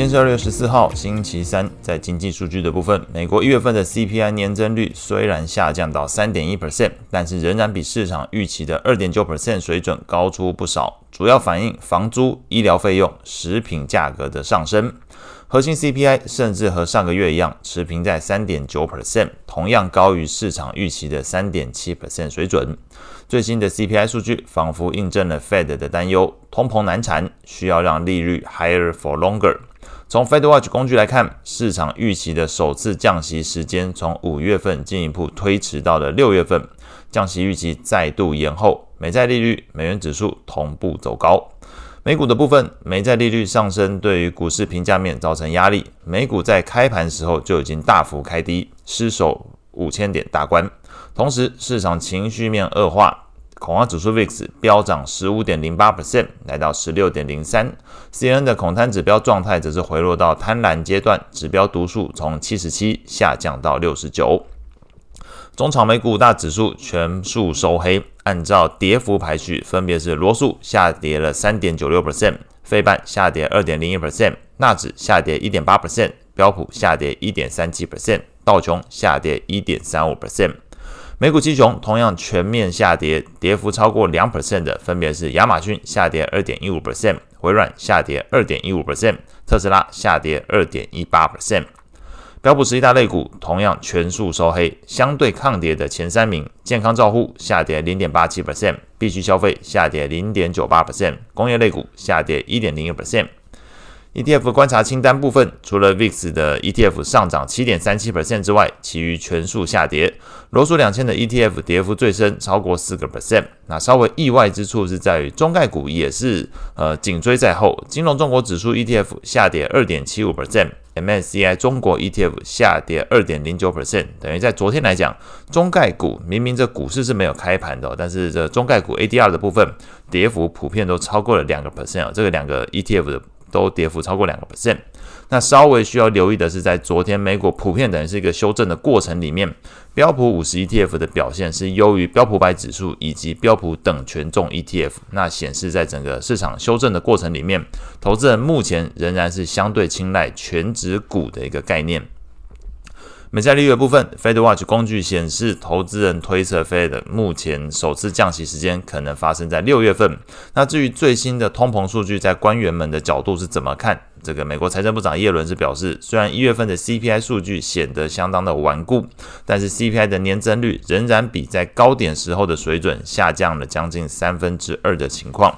今天是二月十四号，星期三。在经济数据的部分，美国一月份的 CPI 年增率虽然下降到三点一 percent，但是仍然比市场预期的二点九 percent 水准高出不少，主要反映房租、医疗费用、食品价格的上升。核心 CPI 甚至和上个月一样持平在三点九 percent，同样高于市场预期的三点七 percent 水准。最新的 CPI 数据仿佛印证了 Fed 的担忧，通膨难缠，需要让利率 higher for longer。从 FedWatch 工具来看，市场预期的首次降息时间从五月份进一步推迟到了六月份，降息预期再度延后，美债利率、美元指数同步走高。美股的部分，美债利率上升对于股市评价面造成压力，美股在开盘时候就已经大幅开低，失守五千点大关，同时市场情绪面恶化。恐慌指数 VIX 飙涨十五点零八 percent，来到十六点零三。CNN 的恐贪指标状态则是回落到贪婪阶段，指标读数从七十七下降到六十九。中场美股五大指数全数收黑，按照跌幅排序，分别是罗素下跌了三点九六 percent，费半下跌二点零一 percent，纳指下跌一点八 percent，标普下跌一点三七 percent，道琼下跌一点三五 percent。美股七雄同样全面下跌，跌幅超过两 percent 的分别是亚马逊下跌二点一五 percent，微软下跌二点一五 percent，特斯拉下跌二点一八 percent。标普十一大类股同样全数收黑，相对抗跌的前三名：健康照护下跌零点八七 percent，必需消费下跌零点九八 percent，工业类股下跌一点零一 percent。ETF 观察清单部分，除了 VIX 的 ETF 上涨七点三七 percent 之外，其余全数下跌。罗素两千的 ETF 跌幅最深，超过四个 percent。那稍微意外之处是在于中概股也是呃紧追在后，金融中国指数 ETF 下跌二点七五 percent，MSCI 中国 ETF 下跌二点零九 percent。等于在昨天来讲，中概股明明这股市是没有开盘的，但是这中概股 ADR 的部分跌幅普遍都超过了两个 percent 啊，这个两个 ETF 的。都跌幅超过两个 percent，那稍微需要留意的是，在昨天美股普遍等于是一个修正的过程里面，标普五十 ETF 的表现是优于标普百指数以及标普等权重 ETF，那显示在整个市场修正的过程里面，投资人目前仍然是相对青睐全指股的一个概念。美债利率的部分，FedWatch 工具显示，投资人推测 Fed 目前首次降息时间可能发生在六月份。那至于最新的通膨数据，在官员们的角度是怎么看？这个美国财政部长耶伦是表示，虽然一月份的 CPI 数据显得相当的顽固，但是 CPI 的年增率仍然比在高点时候的水准下降了将近三分之二的情况。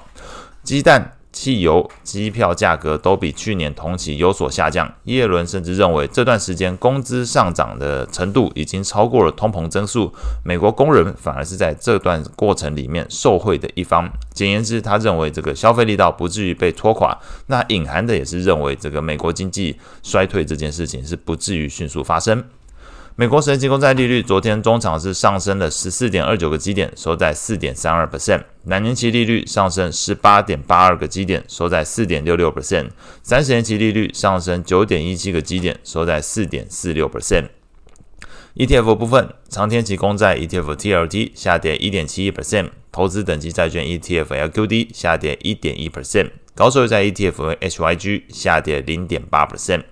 鸡蛋。汽油、机票价格都比去年同期有所下降。耶伦甚至认为，这段时间工资上涨的程度已经超过了通膨增速，美国工人反而是在这段过程里面受惠的一方。简言之，他认为这个消费力道不至于被拖垮。那隐含的也是认为，这个美国经济衰退这件事情是不至于迅速发生。美国十年期公债利率昨天中场是上升了十四点二九个基点，收在四点三二 percent。两年期利率上升十八点八二个基点，收在四点六六 percent。三十年期利率上升九点一七个基点，收在四点四六 percent。ETF 部分，长天期公债 ETF TLT 下跌一点七一 percent，投资等级债券 ETF LQD 下跌一点一 percent，高收益债 ETF HYG 下跌零点八 percent。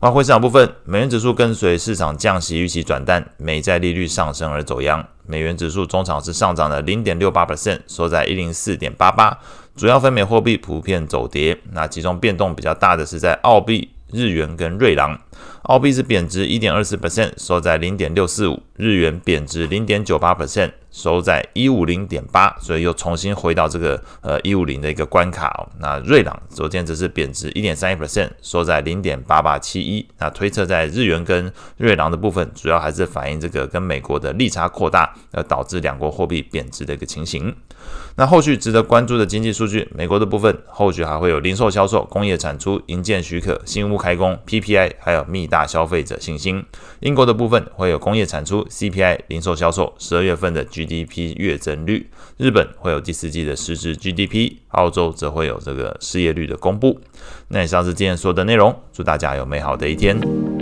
外汇市场部分，美元指数跟随市场降息预期转淡，美债利率上升而走扬。美元指数中场是上涨了零点六八 percent，收在一零四点八八。主要非美货币普遍走跌，那其中变动比较大的是在澳币、日元跟瑞郎。澳币是贬值一点二四 percent，收在零点六四五；日元贬值零点九八 percent。收在一五零点八，所以又重新回到这个呃一五零的一个关卡哦。那瑞郎昨天则是贬值一点三一 percent，收在零点八八七一。那推测在日元跟瑞郎的部分，主要还是反映这个跟美国的利差扩大，而导致两国货币贬值的一个情形。那后续值得关注的经济数据，美国的部分后续还会有零售销售、工业产出、营建许可、新屋开工、PPI，还有密大消费者信心。英国的部分会有工业产出、CPI、零售销售、十二月份的 GDP 月增率，日本会有第四季的实质 GDP，澳洲则会有这个失业率的公布。那以上是今天说的内容，祝大家有美好的一天。